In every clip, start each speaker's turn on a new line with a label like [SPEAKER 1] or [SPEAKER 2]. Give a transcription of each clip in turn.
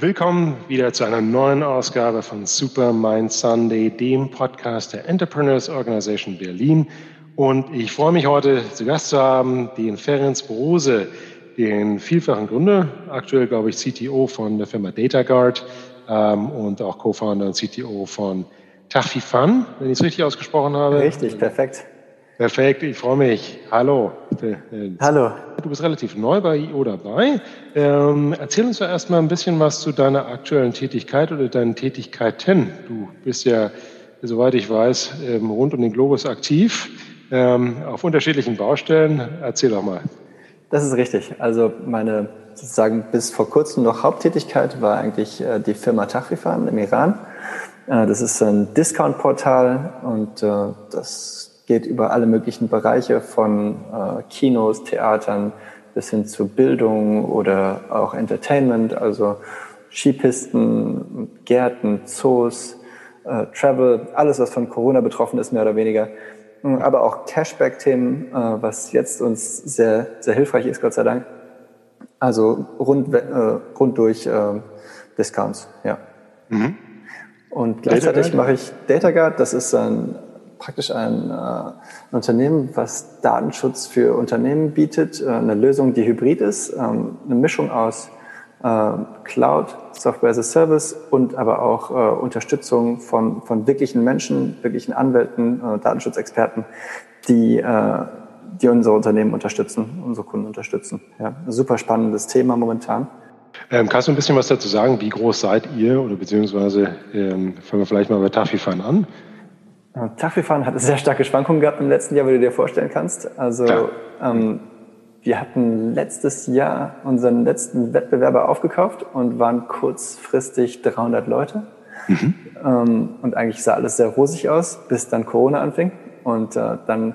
[SPEAKER 1] Willkommen wieder zu einer neuen Ausgabe von Super Mind Sunday, dem Podcast der Entrepreneurs Organization Berlin. Und ich freue mich heute zu Gast zu haben den Ferenc Brose, den vielfachen Gründer, aktuell glaube ich CTO von der Firma DataGuard ähm, und auch Co-Founder und CTO von Tachfifan, wenn ich es richtig ausgesprochen habe.
[SPEAKER 2] Richtig, perfekt.
[SPEAKER 1] Perfekt, ich freue mich. Hallo.
[SPEAKER 2] Hallo.
[SPEAKER 1] Du bist relativ neu bei IO dabei. Ähm, erzähl uns doch erstmal ein bisschen was zu deiner aktuellen Tätigkeit oder deinen Tätigkeiten. Du bist ja, soweit ich weiß, ähm, rund um den Globus aktiv, ähm, auf unterschiedlichen Baustellen. Erzähl doch mal.
[SPEAKER 2] Das ist richtig. Also meine sozusagen bis vor kurzem noch Haupttätigkeit war eigentlich äh, die Firma Tachrifan im Iran. Äh, das ist ein Discount-Portal und äh, das geht über alle möglichen Bereiche von äh, Kinos, Theatern bis hin zu Bildung oder auch Entertainment, also Skipisten, Gärten, Zoos, äh, Travel, alles, was von Corona betroffen ist, mehr oder weniger. Aber auch Cashback-Themen, äh, was jetzt uns sehr, sehr hilfreich ist, Gott sei Dank. Also rund, äh, rund durch äh, Discounts, ja. Mhm. Und gleichzeitig mache ich DataGuard, das ist ein praktisch ein, äh, ein Unternehmen, was Datenschutz für Unternehmen bietet, äh, eine Lösung, die hybrid ist, ähm, eine Mischung aus äh, Cloud, Software as a Service und aber auch äh, Unterstützung von, von wirklichen Menschen, wirklichen Anwälten, äh, Datenschutzexperten, die, äh, die unsere Unternehmen unterstützen, unsere Kunden unterstützen. Ja, super spannendes Thema momentan.
[SPEAKER 1] Ähm, kannst du ein bisschen was dazu sagen? Wie groß seid ihr oder beziehungsweise ähm, fangen wir vielleicht mal bei Tafifan an?
[SPEAKER 2] Taxifahren hat sehr starke Schwankungen gehabt im letzten Jahr, wie du dir vorstellen kannst. Also ähm, wir hatten letztes Jahr unseren letzten Wettbewerber aufgekauft und waren kurzfristig 300 Leute. Mhm. Ähm, und eigentlich sah alles sehr rosig aus, bis dann Corona anfing. Und äh, dann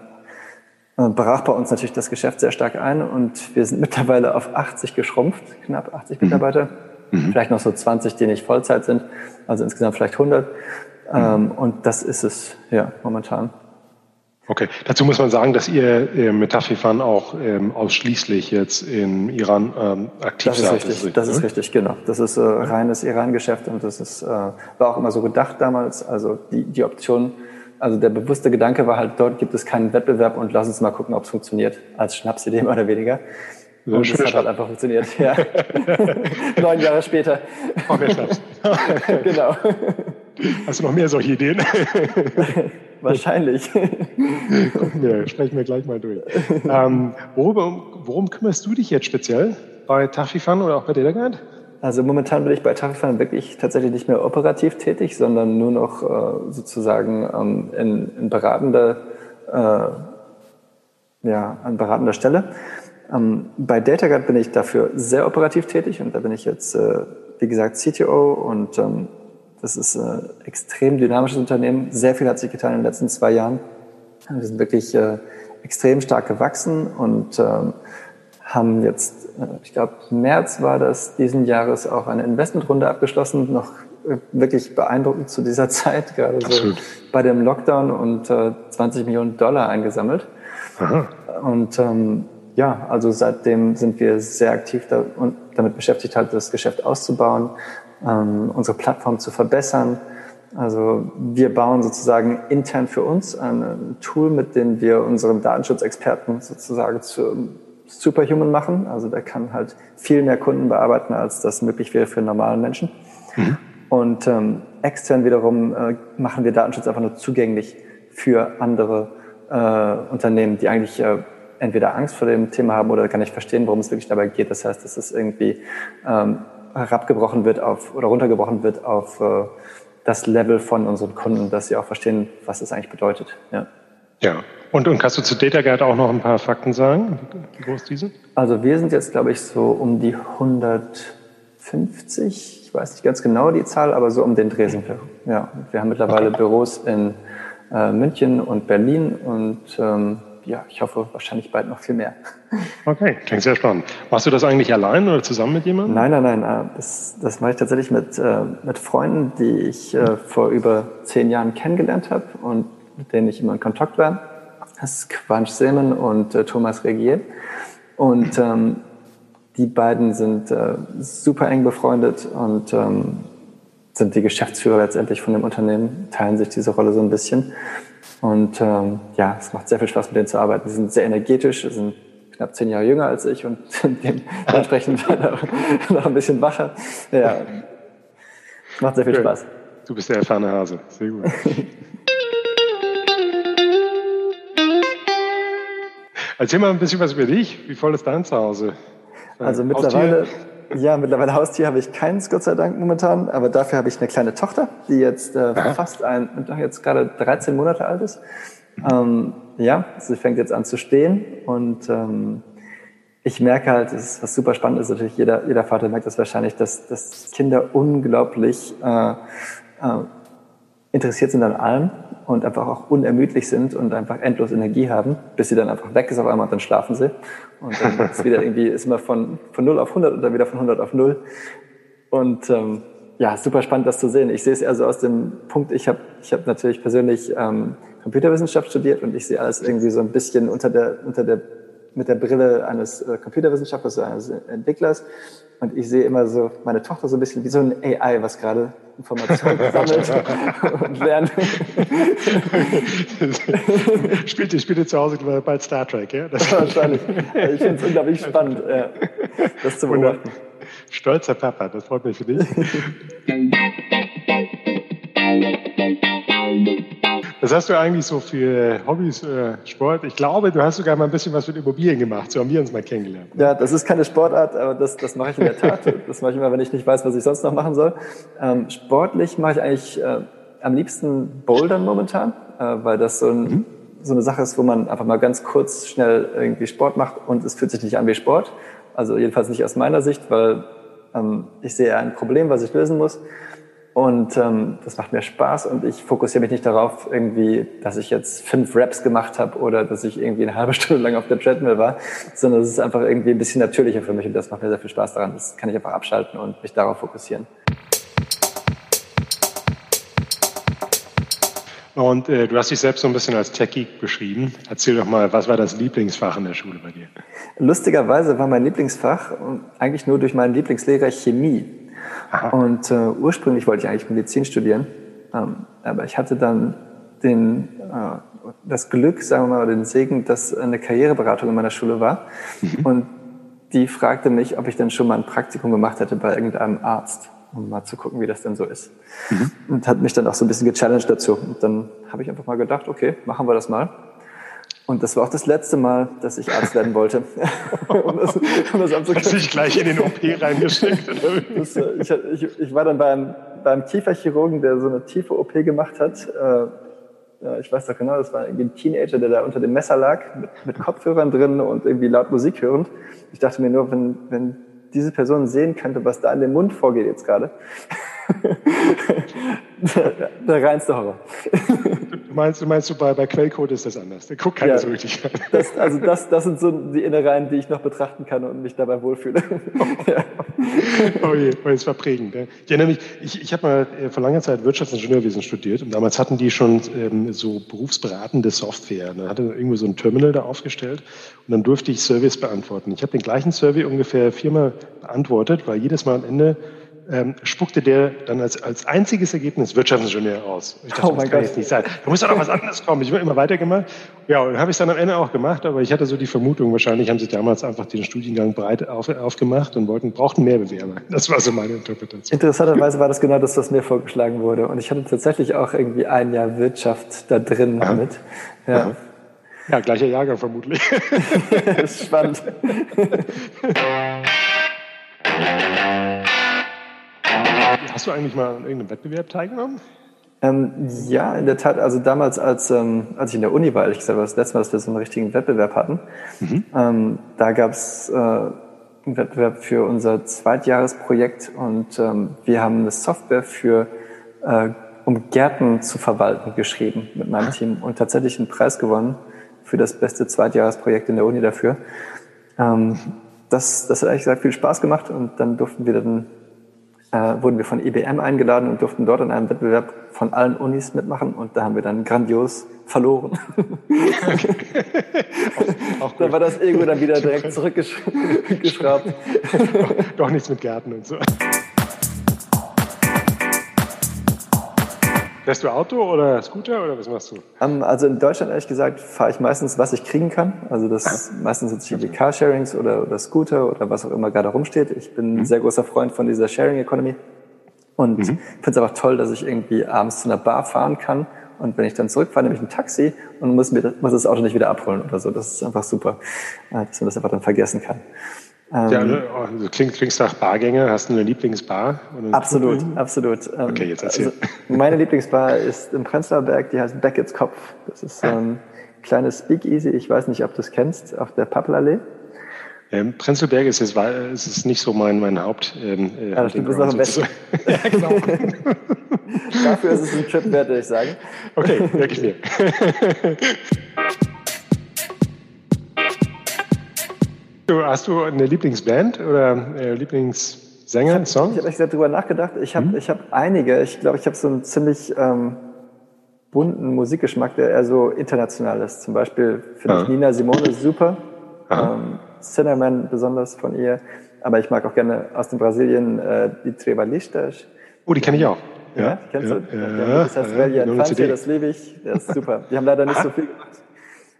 [SPEAKER 2] äh, brach bei uns natürlich das Geschäft sehr stark ein und wir sind mittlerweile auf 80 geschrumpft, knapp 80 mhm. Mitarbeiter. Mhm. Vielleicht noch so 20, die nicht Vollzeit sind, also insgesamt vielleicht 100. Ähm, und das ist es, ja, momentan.
[SPEAKER 1] Okay, dazu muss man sagen, dass ihr äh, mit Tafifan auch ähm, ausschließlich jetzt im Iran ähm, aktiv
[SPEAKER 2] das seid. Ist richtig, ist das ist ne? richtig, genau. Das ist äh, reines Iran-Geschäft und das ist, äh, war auch immer so gedacht damals. Also die, die Option, also der bewusste Gedanke war halt, dort gibt es keinen Wettbewerb und lass uns mal gucken, ob es funktioniert, als Schnapsidee mehr oder weniger. So und es hat halt einfach funktioniert, ja. Neun Jahre später.
[SPEAKER 1] Genau. Hast du noch mehr solche Ideen?
[SPEAKER 2] Wahrscheinlich.
[SPEAKER 1] ja, sprechen wir gleich mal durch. Ähm, worum, worum, kümmerst du dich jetzt speziell bei Tachifan oder auch bei DataGuide?
[SPEAKER 2] Also momentan bin ich bei Tachifan wirklich tatsächlich nicht mehr operativ tätig, sondern nur noch äh, sozusagen ähm, in, in beratender, äh, ja, an beratender Stelle. Ähm, bei DataGuard bin ich dafür sehr operativ tätig und da bin ich jetzt, äh, wie gesagt, CTO und ähm, das ist ein äh, extrem dynamisches Unternehmen. Sehr viel hat sich getan in den letzten zwei Jahren. Wir sind wirklich äh, extrem stark gewachsen und ähm, haben jetzt, äh, ich glaube, März war das diesen Jahres auch eine Investmentrunde abgeschlossen. Noch äh, wirklich beeindruckend zu dieser Zeit, gerade so bei dem Lockdown und äh, 20 Millionen Dollar eingesammelt. Aha. Und ähm, ja, also seitdem sind wir sehr aktiv da und damit beschäftigt, halt das Geschäft auszubauen, ähm, unsere Plattform zu verbessern. Also wir bauen sozusagen intern für uns ein Tool, mit dem wir unseren Datenschutzexperten sozusagen zu Superhuman machen. Also der kann halt viel mehr Kunden bearbeiten, als das möglich wäre für normalen Menschen. Mhm. Und ähm, extern wiederum äh, machen wir Datenschutz einfach nur zugänglich für andere äh, Unternehmen, die eigentlich äh, entweder Angst vor dem Thema haben oder gar nicht verstehen, worum es wirklich dabei geht. Das heißt, es irgendwie ähm, herabgebrochen wird auf oder runtergebrochen wird auf äh, das Level von unseren Kunden, dass sie auch verstehen, was es eigentlich bedeutet. Ja.
[SPEAKER 1] Ja. Und, und kannst du zu DataGuard auch noch ein paar Fakten sagen, wie groß die sind?
[SPEAKER 2] Also wir sind jetzt, glaube ich, so um die 150. Ich weiß nicht ganz genau die Zahl, aber so um den Dreh sind wir. Ja. Wir haben mittlerweile okay. Büros in äh, München und Berlin und ähm, ja, ich hoffe wahrscheinlich bald noch viel mehr.
[SPEAKER 1] Okay, klingt sehr spannend. Machst du das eigentlich allein oder zusammen mit jemandem?
[SPEAKER 2] Nein, nein, nein. Äh, das, das mache ich tatsächlich mit, äh, mit Freunden, die ich äh, vor über zehn Jahren kennengelernt habe und mit denen ich immer in Kontakt war. Das ist Quanch Seeman und Thomas Regier. Und ähm, die beiden sind super eng befreundet und ähm, sind die Geschäftsführer letztendlich von dem Unternehmen, teilen sich diese Rolle so ein bisschen. Und ähm, ja, es macht sehr viel Spaß, mit denen zu arbeiten. Sie sind sehr energetisch, sind knapp zehn Jahre jünger als ich und dementsprechend noch ein bisschen wacher. Ja, macht sehr viel Spaß.
[SPEAKER 1] Du bist der erfahrene Hase. Sehr gut. Erzähl mal ein bisschen was über dich. Wie voll ist dein Zuhause?
[SPEAKER 2] Also mittlerweile, ja, mittlerweile Haustier habe ich keins, Gott sei Dank momentan, aber dafür habe ich eine kleine Tochter, die jetzt äh, fast ein, jetzt gerade 13 Monate alt ist. Ähm, ja, sie fängt jetzt an zu stehen und ähm, ich merke halt, das ist, was super spannend ist, natürlich jeder, jeder Vater merkt das wahrscheinlich, dass, dass Kinder unglaublich äh, äh, interessiert sind an allem und einfach auch unermüdlich sind und einfach endlos Energie haben, bis sie dann einfach weg ist auf einmal und dann schlafen sie. Und dann ist wieder irgendwie, ist immer von, von 0 auf 100 und dann wieder von 100 auf 0. Und ähm, ja, super spannend, das zu sehen. Ich sehe es eher so aus dem Punkt, ich habe ich hab natürlich persönlich ähm, Computerwissenschaft studiert und ich sehe alles irgendwie so ein bisschen unter der, unter der, mit der Brille eines äh, Computerwissenschaftlers, eines Entwicklers. Und ich sehe immer so meine Tochter so ein bisschen wie so ein AI, was gerade Informationen sammelt und lernt.
[SPEAKER 1] spielt, spielt zu Hause bei Star Trek, ja?
[SPEAKER 2] Das Wahrscheinlich. Ich finde es unglaublich spannend, ja, das zu beobachten.
[SPEAKER 1] Stolzer Papa, das freut mich für dich. Was hast du eigentlich so für Hobbys, äh, Sport? Ich glaube, du hast sogar mal ein bisschen was mit Immobilien gemacht. So haben wir uns mal kennengelernt.
[SPEAKER 2] Ja, das ist keine Sportart, aber das, das mache ich in der Tat. das mache ich immer, wenn ich nicht weiß, was ich sonst noch machen soll. Ähm, sportlich mache ich eigentlich äh, am liebsten Bouldern momentan, äh, weil das so, ein, mhm. so eine Sache ist, wo man einfach mal ganz kurz schnell irgendwie Sport macht und es fühlt sich nicht an wie Sport. Also jedenfalls nicht aus meiner Sicht, weil ähm, ich sehe ein Problem, was ich lösen muss. Und ähm, das macht mir Spaß und ich fokussiere mich nicht darauf, irgendwie, dass ich jetzt fünf Raps gemacht habe oder dass ich irgendwie eine halbe Stunde lang auf der Treadmill war, sondern es ist einfach irgendwie ein bisschen natürlicher für mich und das macht mir sehr viel Spaß daran. Das kann ich einfach abschalten und mich darauf fokussieren.
[SPEAKER 1] Und äh, du hast dich selbst so ein bisschen als Techie beschrieben. Erzähl doch mal, was war das Lieblingsfach in der Schule bei dir?
[SPEAKER 2] Lustigerweise war mein Lieblingsfach eigentlich nur durch meinen Lieblingslehrer Chemie. Und äh, ursprünglich wollte ich eigentlich Medizin studieren, ähm, aber ich hatte dann den, äh, das Glück, sagen wir mal, den Segen, dass eine Karriereberatung in meiner Schule war. Mhm. Und die fragte mich, ob ich denn schon mal ein Praktikum gemacht hätte bei irgendeinem Arzt, um mal zu gucken, wie das denn so ist. Mhm. Und hat mich dann auch so ein bisschen gechallenged dazu. Und dann habe ich einfach mal gedacht, okay, machen wir das mal. Und das war auch das letzte Mal, dass ich Arzt werden wollte.
[SPEAKER 1] um das, um das Hast dich gleich in den OP reingesteckt?
[SPEAKER 2] das, äh, ich, ich, ich, war dann beim, beim Kieferchirurgen, der so eine tiefe OP gemacht hat. Äh, ich weiß doch genau, das war irgendwie ein Teenager, der da unter dem Messer lag, mit, mit Kopfhörern drin und irgendwie laut Musik hörend. Ich dachte mir nur, wenn, wenn diese Person sehen könnte, was da in dem Mund vorgeht jetzt gerade. der, der reinste Horror.
[SPEAKER 1] Du meinst, du meinst du bei, bei Quellcode ist das anders? Der guckt keiner ja, so richtig.
[SPEAKER 2] Das, also das, das sind so die Innereien, die ich noch betrachten kann und mich dabei wohlfühle.
[SPEAKER 1] ja. Oh je, oh, das war prägend. Ich erinnere mich, ich, ich habe mal äh, vor langer Zeit Wirtschaftsingenieurwesen studiert und damals hatten die schon ähm, so berufsberatende Software. Da hatte irgendwo so ein Terminal da aufgestellt und dann durfte ich Surveys beantworten. Ich habe den gleichen Survey ungefähr viermal beantwortet, weil jedes Mal am Ende ähm, spuckte der dann als, als einziges Ergebnis Wirtschaftsingenieur aus. Ich dachte, oh das kann Gott. jetzt nicht sein. Da muss doch noch was anderes kommen. Ich habe immer weitergemacht. Ja, und habe ich dann am Ende auch gemacht, aber ich hatte so die Vermutung, wahrscheinlich haben sie damals einfach den Studiengang breit auf, aufgemacht und wollten, brauchten mehr Bewerber. Das war so meine Interpretation.
[SPEAKER 2] Interessanterweise war das genau das, was mir vorgeschlagen wurde. Und ich hatte tatsächlich auch irgendwie ein Jahr Wirtschaft da drin Aha. mit.
[SPEAKER 1] Ja. Aha. Ja, gleicher Jahrgang vermutlich.
[SPEAKER 2] das ist spannend.
[SPEAKER 1] Hast du eigentlich mal an irgendeinem Wettbewerb teilgenommen?
[SPEAKER 2] Ähm, ja, in der Tat. Also damals, als, ähm, als ich in der Uni war, ehrlich gesagt, war das letzte Mal, dass wir so einen richtigen Wettbewerb hatten. Mhm. Ähm, da gab es äh, einen Wettbewerb für unser Zweitjahresprojekt und ähm, wir haben eine Software für, äh, um Gärten zu verwalten, geschrieben mit meinem Team und tatsächlich einen Preis gewonnen für das beste Zweitjahresprojekt in der Uni dafür. Ähm, das, das hat eigentlich gesagt viel Spaß gemacht und dann durften wir dann äh, wurden wir von IBM eingeladen und durften dort in einem Wettbewerb von allen Unis mitmachen und da haben wir dann grandios verloren.
[SPEAKER 1] auf,
[SPEAKER 2] Auch dann war das Ego dann wieder direkt zurückgeschraubt.
[SPEAKER 1] doch, doch nichts mit Gärten und so. Fährst du Auto oder Scooter oder was machst du?
[SPEAKER 2] Um, ähm, also in Deutschland ehrlich gesagt fahre ich meistens, was ich kriegen kann. Also das ist meistens sind es die Carsharings oder, oder Scooter oder was auch immer gerade rumsteht. Ich bin ein mhm. sehr großer Freund von dieser Sharing Economy und mhm. finde es einfach toll, dass ich irgendwie abends zu einer Bar fahren kann und wenn ich dann zurückfahre, nehme ich ein Taxi und muss, mir, muss das Auto nicht wieder abholen oder so. Das ist einfach super, äh, dass man das einfach dann vergessen kann.
[SPEAKER 1] Ähm, ja, du also klingt, klingst nach Bargänger. Hast du eine Lieblingsbar?
[SPEAKER 2] absolut, Kuchen? absolut.
[SPEAKER 1] Ähm, okay, jetzt erzähl. Also
[SPEAKER 2] meine Lieblingsbar ist im Prenzlauer Berg, die heißt Beckett's Kopf. Das ist so ein kleines Speakeasy. Ich weiß nicht, ob du es kennst, auf der Pappelallee.
[SPEAKER 1] Ähm, Prenzlberg ist jetzt ist es nicht so mein, mein Haupt.
[SPEAKER 2] Ähm, äh, ja, das stimmt, ist noch im Westen. ja, genau. Dafür ist es ein Trip wert, würde ich sagen.
[SPEAKER 1] Okay, wirklich mir. Hast du eine Lieblingsband oder äh, Lieblingssänger,
[SPEAKER 2] ich Song? Ich habe echt darüber nachgedacht. Ich habe hm? hab einige. Ich glaube, ich habe so einen ziemlich ähm, bunten Musikgeschmack, der eher so international ist. Zum Beispiel finde ich Nina Simone super. Ähm, Cinnamon besonders von ihr. Aber ich mag auch gerne aus den Brasilien äh, die Trebalistas.
[SPEAKER 1] Oh, die kenne ich auch.
[SPEAKER 2] Ja, ja kennst ja, du? Ja, das heißt Velja Infantia, das liebe ich. Das ist super. Die haben leider nicht so viel gemacht,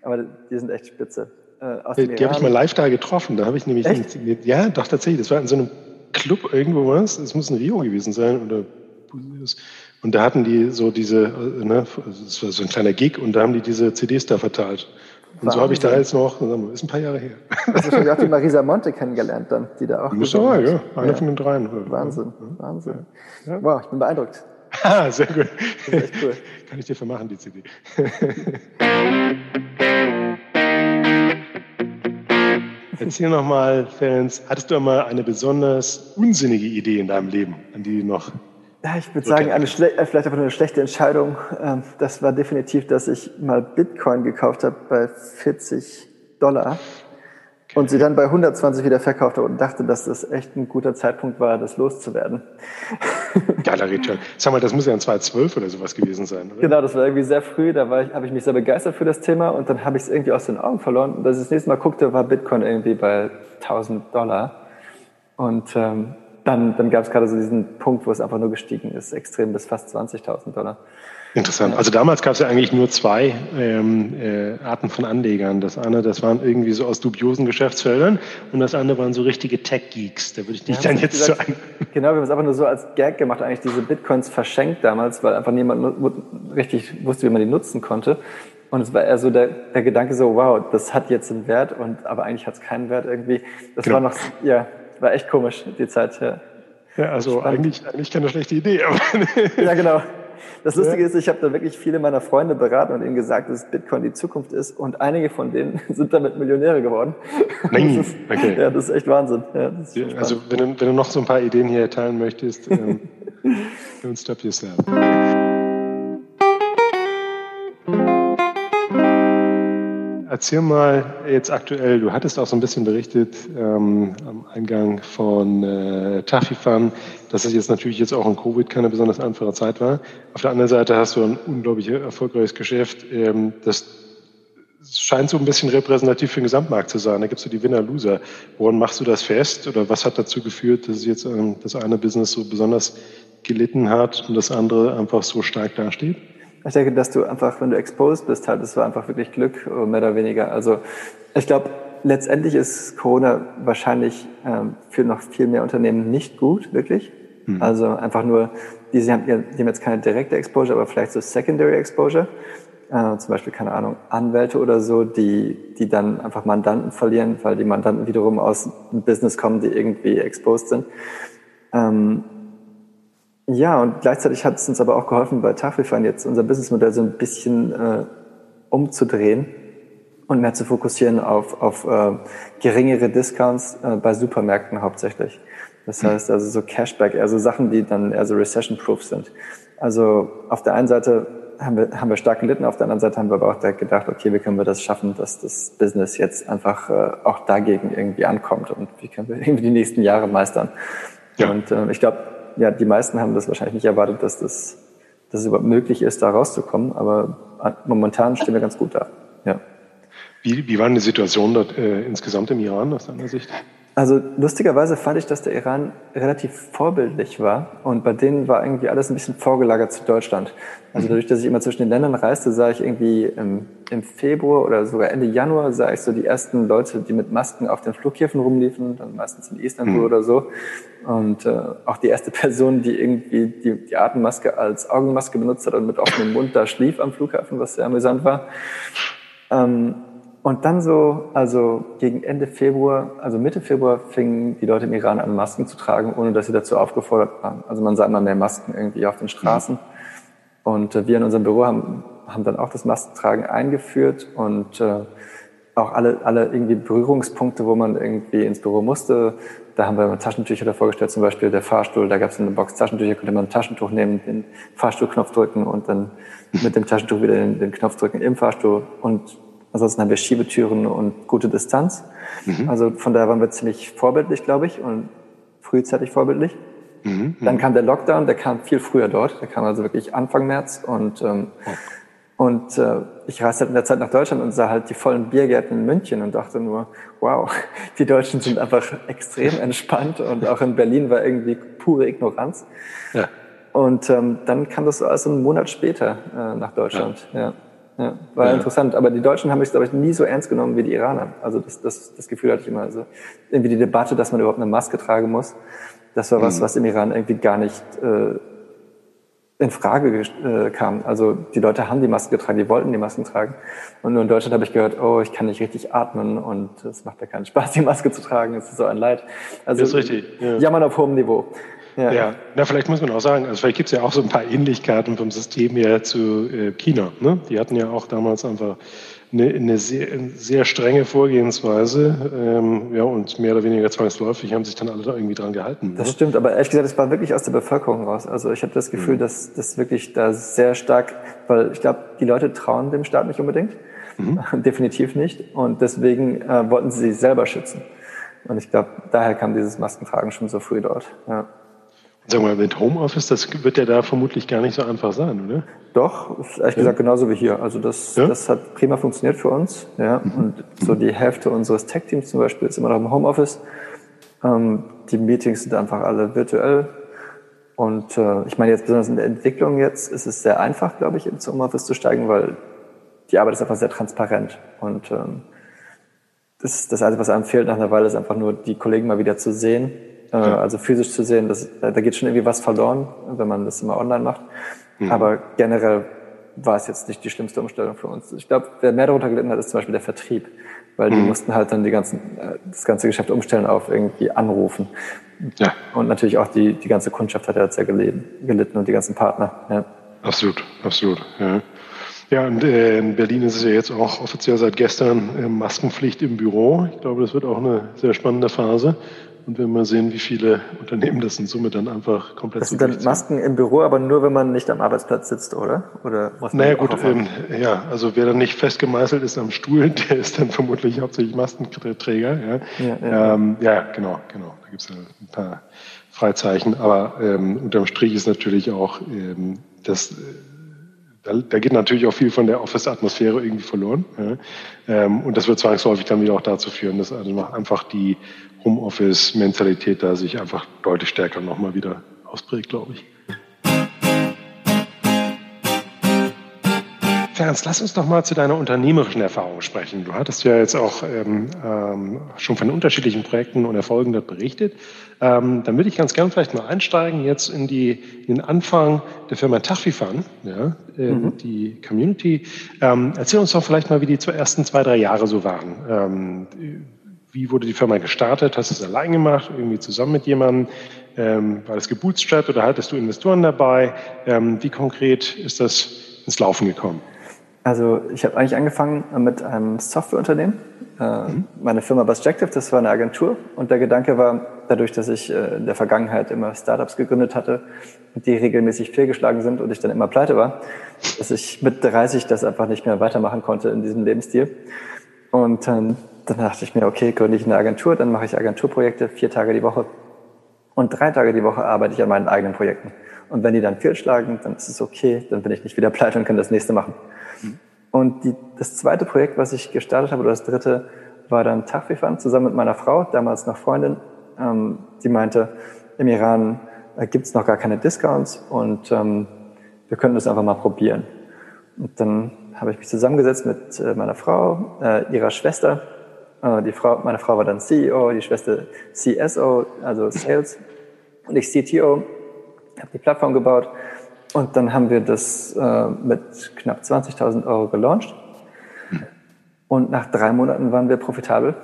[SPEAKER 2] aber die sind echt spitze.
[SPEAKER 1] Äh, die, die habe ich mal live da getroffen. Da habe ich nämlich, Echt? ja, doch tatsächlich. Das war in so einem Club irgendwo was. Es muss ein Rio gewesen sein oder und da hatten die so diese, äh, ne, das war so ein kleiner Gig und da haben die diese CDs da verteilt. Und Wahnsinn. so habe ich da jetzt noch, ist ein paar Jahre her.
[SPEAKER 2] Hast du schon auch die Marisa Monte kennengelernt dann, die da auch
[SPEAKER 1] Muss aber, ja, einer ja. von den dreien.
[SPEAKER 2] Wahnsinn, Wahnsinn. Ja. Wow, ich bin beeindruckt.
[SPEAKER 1] Ah, sehr gut. Das ist echt cool. Kann ich dir vermachen, die CD. Erzähl nochmal, Ferenc, hattest du einmal eine besonders unsinnige Idee in deinem Leben, an die du noch
[SPEAKER 2] ja, ich würde sagen, eine äh, vielleicht einfach eine schlechte Entscheidung. Ähm, das war definitiv, dass ich mal Bitcoin gekauft habe bei 40 Dollar. Und sie dann bei 120 wieder verkauft habe und dachte, dass das echt ein guter Zeitpunkt war, das loszuwerden.
[SPEAKER 1] Geiler Richard. Sag mal, das muss ja in 2012 oder sowas gewesen sein, oder?
[SPEAKER 2] Genau, das war irgendwie sehr früh. Da war ich, habe ich mich sehr begeistert für das Thema und dann habe ich es irgendwie aus den Augen verloren. Und als ich das nächste Mal guckte, war Bitcoin irgendwie bei 1000 Dollar. Und ähm, dann, dann gab es gerade so diesen Punkt, wo es einfach nur gestiegen ist, extrem bis fast 20.000 Dollar.
[SPEAKER 1] Interessant. Also damals gab es ja eigentlich nur zwei ähm, äh, Arten von Anlegern. Das eine, das waren irgendwie so aus dubiosen Geschäftsfeldern und das andere waren so richtige Tech-Geeks. Da würde ich dich dann jetzt gesagt, so ein
[SPEAKER 2] Genau, wir haben es einfach nur so als Gag gemacht, eigentlich diese Bitcoins verschenkt damals, weil einfach niemand richtig wusste, wie man die nutzen konnte. Und es war eher so der, der Gedanke so, wow, das hat jetzt einen Wert und aber eigentlich hat es keinen Wert irgendwie. Das genau. war noch, ja, war echt komisch, die Zeit. Ja,
[SPEAKER 1] ja also eigentlich, eigentlich keine schlechte Idee.
[SPEAKER 2] ja, genau. Das Lustige ist, ich habe da wirklich viele meiner Freunde beraten und ihnen gesagt, dass Bitcoin die Zukunft ist und einige von denen sind damit Millionäre geworden.
[SPEAKER 1] Nein, das
[SPEAKER 2] ist, okay. Ja, das ist echt Wahnsinn. Ja,
[SPEAKER 1] ist also wenn du, wenn du noch so ein paar Ideen hier teilen möchtest, ähm, don't stop yourself. Erzähl mal jetzt aktuell, du hattest auch so ein bisschen berichtet ähm, am Eingang von äh, Tafifan, dass es jetzt natürlich jetzt auch in Covid keine besonders einfache Zeit war. Auf der anderen Seite hast du ein unglaublich erfolgreiches Geschäft. Ähm, das scheint so ein bisschen repräsentativ für den Gesamtmarkt zu sein. Da gibt es so die Winner-Loser. Woran machst du das fest oder was hat dazu geführt, dass jetzt ähm, das eine Business so besonders gelitten hat und das andere einfach so stark dasteht?
[SPEAKER 2] Ich denke, dass du einfach, wenn du exposed bist, halt, das war einfach wirklich Glück, äh, mehr oder weniger. Also ich glaube, letztendlich ist Corona wahrscheinlich ähm, für noch viel mehr Unternehmen nicht gut, wirklich. Mhm. Also einfach nur, die, die, haben, die haben jetzt keine direkte Exposure, aber vielleicht so Secondary Exposure. Äh, zum Beispiel, keine Ahnung, Anwälte oder so, die, die dann einfach Mandanten verlieren, weil die Mandanten wiederum aus einem Business kommen, die irgendwie exposed sind. Ähm, ja, und gleichzeitig hat es uns aber auch geholfen, bei Tafelfein jetzt unser Businessmodell so ein bisschen äh, umzudrehen und mehr zu fokussieren auf, auf äh, geringere Discounts äh, bei Supermärkten hauptsächlich. Das hm. heißt also so Cashback, also Sachen, die dann eher so recession-proof sind. Also auf der einen Seite haben wir, haben wir stark gelitten, auf der anderen Seite haben wir aber auch direkt gedacht, okay, wie können wir das schaffen, dass das Business jetzt einfach äh, auch dagegen irgendwie ankommt und wie können wir irgendwie die nächsten Jahre meistern. Ja. Und äh, ich glaube, ja, die meisten haben das wahrscheinlich nicht erwartet, dass das, dass es überhaupt möglich ist, da rauszukommen. Aber momentan stehen wir ganz gut da. Ja.
[SPEAKER 1] Wie, wie war denn die Situation dort äh, insgesamt im Iran aus deiner Sicht?
[SPEAKER 2] Also lustigerweise fand ich, dass der Iran relativ vorbildlich war und bei denen war irgendwie alles ein bisschen vorgelagert zu Deutschland. Also dadurch, dass ich immer zwischen den Ländern reiste, sah ich irgendwie im, im Februar oder sogar Ende Januar sah ich so die ersten Leute, die mit Masken auf den Flughäfen rumliefen, dann meistens in Istanbul mhm. oder so. Und äh, auch die erste Person, die irgendwie die, die Atemmaske als Augenmaske benutzt hat und mit offenem Mund da schlief am Flughafen, was sehr amüsant war. Ähm, und dann so, also gegen Ende Februar, also Mitte Februar, fingen die Leute im Iran an, Masken zu tragen, ohne dass sie dazu aufgefordert waren. Also man sah immer mehr Masken irgendwie auf den Straßen. Und äh, wir in unserem Büro haben, haben dann auch das Maskentragen eingeführt und äh, auch alle, alle irgendwie Berührungspunkte, wo man irgendwie ins Büro musste. Da haben wir Taschentücher davor gestellt, zum Beispiel der Fahrstuhl, da gab es eine Box Taschentücher, konnte man ein Taschentuch nehmen, den Fahrstuhlknopf drücken und dann mit dem Taschentuch wieder den, den Knopf drücken im Fahrstuhl. Und Ansonsten haben wir Schiebetüren und gute Distanz. Mhm. Also von daher waren wir ziemlich vorbildlich, glaube ich, und frühzeitig vorbildlich. Mhm. Dann kam der Lockdown, der kam viel früher dort. Der kam also wirklich Anfang März und ähm, oh. und äh, ich reiste halt in der Zeit nach Deutschland und sah halt die vollen Biergärten in München und dachte nur, wow, die Deutschen sind einfach extrem entspannt und auch in Berlin war irgendwie pure Ignoranz. Ja. Und ähm, dann kam das so alles einen Monat später äh, nach Deutschland. Ja. ja. Ja, war ja. interessant. Aber die Deutschen haben mich, glaube ich, nie so ernst genommen wie die Iraner. Also das, das, das Gefühl hatte ich immer. Also irgendwie die Debatte, dass man überhaupt eine Maske tragen muss, das war was, mhm. was im Iran irgendwie gar nicht äh, in Frage äh, kam. Also die Leute haben die Maske getragen, die wollten die Masken tragen. Und nur in Deutschland habe ich gehört, oh, ich kann nicht richtig atmen und es macht ja keinen Spaß, die Maske zu tragen. Es ist so ein Leid. Also
[SPEAKER 1] das ist richtig.
[SPEAKER 2] Ja. Jammern auf hohem Niveau.
[SPEAKER 1] Ja. ja, na, vielleicht muss man auch sagen, also vielleicht gibt es ja auch so ein paar Ähnlichkeiten vom System her zu äh, China. Ne? Die hatten ja auch damals einfach eine, eine, sehr, sehr, strenge Vorgehensweise ähm, ja, und mehr oder weniger zwangsläufig haben sich dann alle da irgendwie dran gehalten.
[SPEAKER 2] Das ne? stimmt, aber ehrlich gesagt, es war wirklich aus der Bevölkerung raus. Also ich habe das Gefühl, mhm. dass das wirklich da sehr stark, weil ich glaube, die Leute trauen dem Staat nicht unbedingt, mhm. definitiv nicht und deswegen äh, wollten sie sich selber schützen. Und ich glaube, daher kam dieses Maskentragen schon so früh dort. Ja.
[SPEAKER 1] Sag mal, mit Homeoffice, das wird ja da vermutlich gar nicht so einfach sein, oder?
[SPEAKER 2] Doch, ist ehrlich ja. gesagt genauso wie hier. Also das, ja? das hat prima funktioniert für uns. Ja. Mhm. Und so die Hälfte unseres Tech-Teams zum Beispiel ist immer noch im Homeoffice. Ähm, die Meetings sind einfach alle virtuell. Und äh, ich meine jetzt besonders in der Entwicklung jetzt ist es sehr einfach, glaube ich, ins Homeoffice zu steigen, weil die Arbeit ist einfach sehr transparent. Und ähm, das, das Einzige, was einem fehlt nach einer Weile, ist einfach nur die Kollegen mal wieder zu sehen äh, also physisch zu sehen, das, da geht schon irgendwie was verloren, wenn man das immer online macht. Mhm. Aber generell war es jetzt nicht die schlimmste Umstellung für uns. Ich glaube, wer mehr darunter gelitten hat, ist zum Beispiel der Vertrieb, weil die mhm. mussten halt dann die ganzen, äh, das ganze Geschäft umstellen auf irgendwie anrufen. Ja. Und natürlich auch die, die ganze Kundschaft hat ja sehr gelitten, gelitten und die ganzen Partner. Ja.
[SPEAKER 1] Absolut, absolut. Ja. Ja, und äh, in Berlin ist es ja jetzt auch offiziell seit gestern äh, Maskenpflicht im Büro. Ich glaube, das wird auch eine sehr spannende Phase. Und wenn wir sehen, wie viele Unternehmen das in Summe dann einfach komplett
[SPEAKER 2] Das sind dann Masken im Büro, aber nur, wenn man nicht am Arbeitsplatz sitzt, oder? oder
[SPEAKER 1] was naja, gut, ähm, ja, also wer dann nicht festgemeißelt ist am Stuhl, der ist dann vermutlich hauptsächlich Maskenträger. Ja, ja, ja. Ähm, ja genau, genau. Da gibt es ja ein paar Freizeichen. Aber ähm, unterm Strich ist natürlich auch ähm, das da, da geht natürlich auch viel von der Office-Atmosphäre irgendwie verloren. Ja. Ähm, und das wird zwangsläufig dann wieder auch dazu führen, dass also einfach die Homeoffice-Mentalität da sich einfach deutlich stärker nochmal wieder ausprägt, glaube ich. Ernst, lass uns doch mal zu deiner unternehmerischen Erfahrung sprechen. Du hattest ja jetzt auch ähm, ähm, schon von unterschiedlichen Projekten und Erfolgen dort berichtet. Ähm, dann würde ich ganz gern vielleicht mal einsteigen jetzt in, die, in den Anfang der Firma Tachfifan, ja, äh, mhm. die Community. Ähm, erzähl uns doch vielleicht mal, wie die ersten zwei, drei Jahre so waren. Wie wurde die Firma gestartet? Hast du es allein gemacht, irgendwie zusammen mit jemandem? Ähm, war das gebootstrapped oder hattest du Investoren dabei? Ähm, wie konkret ist das ins Laufen gekommen?
[SPEAKER 2] Also ich habe eigentlich angefangen mit einem Softwareunternehmen. Äh, mhm. Meine Firma Busjective, das war eine Agentur. Und der Gedanke war, dadurch, dass ich äh, in der Vergangenheit immer Startups gegründet hatte, die regelmäßig fehlgeschlagen sind und ich dann immer pleite war, dass ich mit 30 das einfach nicht mehr weitermachen konnte in diesem Lebensstil. Und ähm, dann dachte ich mir, okay, gründe ich eine Agentur, dann mache ich Agenturprojekte vier Tage die Woche. Und drei Tage die Woche arbeite ich an meinen eigenen Projekten. Und wenn die dann fehlschlagen, dann ist es okay, dann bin ich nicht wieder pleite und kann das nächste machen. Und die, das zweite Projekt, was ich gestartet habe, oder das dritte, war dann Tachfifan zusammen mit meiner Frau, damals noch Freundin. Ähm, die meinte, im Iran äh, gibt es noch gar keine Discounts und ähm, wir könnten das einfach mal probieren. Und dann habe ich mich zusammengesetzt mit äh, meiner Frau, äh, ihrer Schwester. Äh, die Frau, meine Frau war dann CEO, die Schwester CSO, also Sales, und ich CTO. Habe die Plattform gebaut und dann haben wir das äh, mit knapp 20.000 Euro gelauncht. Und nach drei Monaten waren wir profitabel.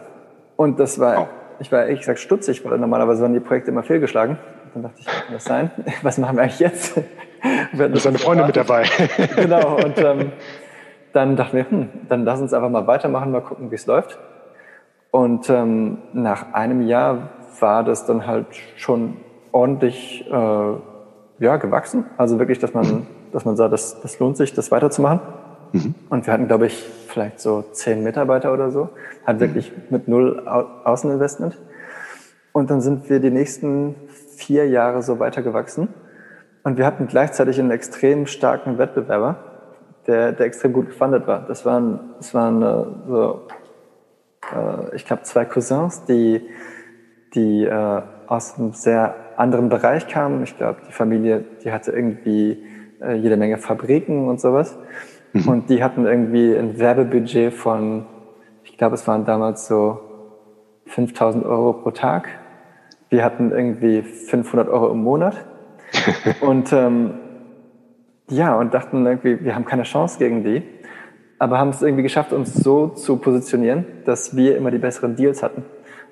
[SPEAKER 2] Und das war, oh. ich war ehrlich gesagt stutzig, weil normalerweise waren die Projekte immer fehlgeschlagen. Und dann dachte ich, kann das sein? Was machen wir eigentlich jetzt?
[SPEAKER 1] Da ist eine Freundin mit dabei.
[SPEAKER 2] genau. Und ähm, dann dachten wir, hm, dann lass uns einfach mal weitermachen, mal gucken, wie es läuft. Und ähm, nach einem Jahr war das dann halt schon ordentlich äh, ja, gewachsen. Also wirklich, dass man, dass man sah, das, das lohnt sich, das weiterzumachen. Mhm. Und wir hatten, glaube ich, vielleicht so zehn Mitarbeiter oder so. Hat mhm. wirklich mit null Außeninvestment. Und dann sind wir die nächsten vier Jahre so weitergewachsen. Und wir hatten gleichzeitig einen extrem starken Wettbewerber, der, der extrem gut gefundet war. Das waren, das waren äh, so, äh, ich glaube, zwei Cousins, die, die äh, aus einem sehr anderen Bereich kamen. Ich glaube, die Familie, die hatte irgendwie äh, jede Menge Fabriken und sowas. Mhm. Und die hatten irgendwie ein Werbebudget von, ich glaube, es waren damals so 5000 Euro pro Tag. Wir hatten irgendwie 500 Euro im Monat. und ähm, ja, und dachten irgendwie, wir haben keine Chance gegen die. Aber haben es irgendwie geschafft, uns so zu positionieren, dass wir immer die besseren Deals hatten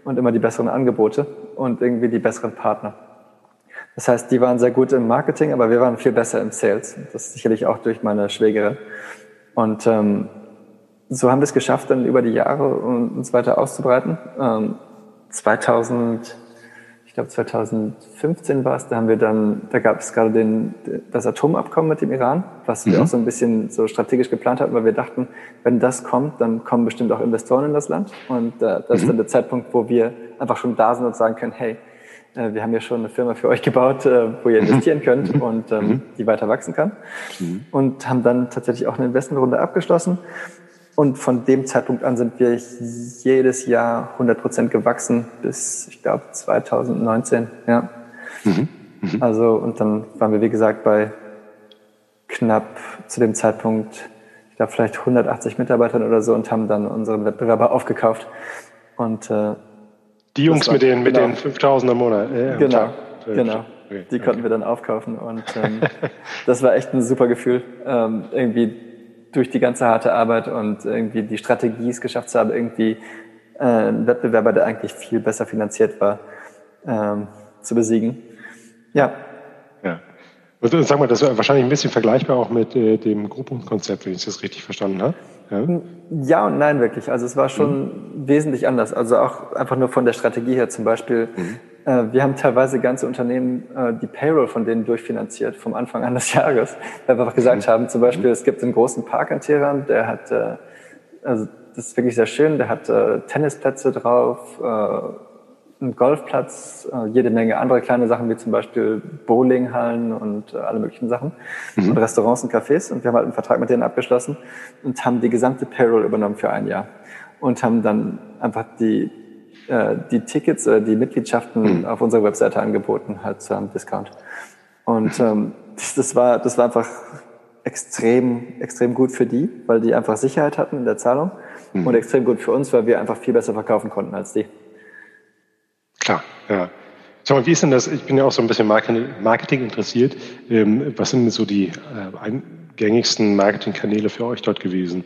[SPEAKER 2] und immer die besseren Angebote und irgendwie die besseren Partner. Das heißt, die waren sehr gut im Marketing, aber wir waren viel besser im Sales. Das ist sicherlich auch durch meine Schwägerin. Und ähm, so haben wir es geschafft, dann über die Jahre uns weiter auszubreiten. Ähm, 2000, ich glaube 2015 war es, da haben wir dann, da gab es gerade den, das Atomabkommen mit dem Iran, was mhm. wir auch so ein bisschen so strategisch geplant hatten, weil wir dachten, wenn das kommt, dann kommen bestimmt auch Investoren in das Land. Und äh, das mhm. ist dann der Zeitpunkt, wo wir einfach schon da sind und sagen können, hey, äh, wir haben ja schon eine Firma für euch gebaut, äh, wo ihr investieren könnt mhm. und ähm, mhm. die weiter wachsen kann. Mhm. Und haben dann tatsächlich auch eine Investmentrunde abgeschlossen. Und von dem Zeitpunkt an sind wir jedes Jahr 100 Prozent gewachsen bis, ich glaube, 2019. Ja. Mhm. Mhm. Also, und dann waren wir, wie gesagt, bei knapp zu dem Zeitpunkt, ich glaube, vielleicht 180 Mitarbeitern oder so und haben dann unseren Wettbewerber aufgekauft. Und äh,
[SPEAKER 1] die Jungs mit den, mit genau. den 5000 im Monat.
[SPEAKER 2] Äh, genau, Tag. genau. Okay. Die konnten okay. wir dann aufkaufen und ähm, das war echt ein super Gefühl, ähm, irgendwie durch die ganze harte Arbeit und irgendwie die Strategie es geschafft zu haben, irgendwie äh, einen Wettbewerber, der eigentlich viel besser finanziert war, ähm, zu besiegen. Ja.
[SPEAKER 1] Ja. Und sag mal, das war wahrscheinlich ein bisschen vergleichbar auch mit äh, dem Gruppenkonzept, wenn ich das richtig verstanden habe.
[SPEAKER 2] Ja? ja und nein wirklich. Also es war schon mhm. wesentlich anders. Also auch einfach nur von der Strategie her zum Beispiel. Mhm. Äh, wir haben teilweise ganze Unternehmen äh, die Payroll von denen durchfinanziert vom Anfang an des Jahres, weil wir einfach gesagt mhm. haben, zum Beispiel es gibt einen großen Park in Teheran, der hat, äh, also das ist wirklich sehr schön, der hat äh, Tennisplätze drauf, äh, einen Golfplatz, äh, jede Menge andere kleine Sachen, wie zum Beispiel Bowlinghallen und äh, alle möglichen Sachen mhm. und Restaurants und Cafés. Und wir haben halt einen Vertrag mit denen abgeschlossen und haben die gesamte Payroll übernommen für ein Jahr und haben dann einfach die, die Tickets oder die Mitgliedschaften mhm. auf unserer Webseite angeboten, halt zu einem Discount. Und ähm, das, war, das war einfach extrem, extrem gut für die, weil die einfach Sicherheit hatten in der Zahlung mhm. und extrem gut für uns, weil wir einfach viel besser verkaufen konnten als die.
[SPEAKER 1] Klar, ja. Sag mal, wie ist denn das? Ich bin ja auch so ein bisschen Marketing interessiert. Ähm, was sind so die äh, gängigsten Marketingkanäle für euch dort gewesen?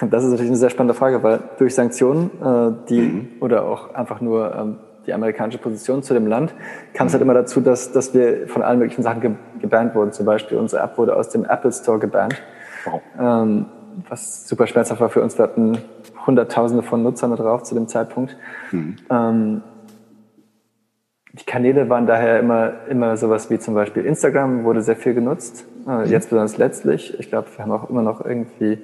[SPEAKER 2] Das ist natürlich eine sehr spannende Frage, weil durch Sanktionen, äh, die mhm. oder auch einfach nur ähm, die amerikanische Position zu dem Land, kam es halt mhm. immer dazu, dass, dass wir von allen möglichen Sachen ge gebannt wurden. Zum Beispiel unsere App wurde aus dem Apple Store gebannt. Wow. Ähm, was super schmerzhaft war für uns. Wir hatten Hunderttausende von Nutzern da drauf zu dem Zeitpunkt. Mhm. Ähm, die Kanäle waren daher immer, immer sowas wie zum Beispiel Instagram wurde sehr viel genutzt. Äh, jetzt besonders letztlich. Ich glaube, wir haben auch immer noch irgendwie,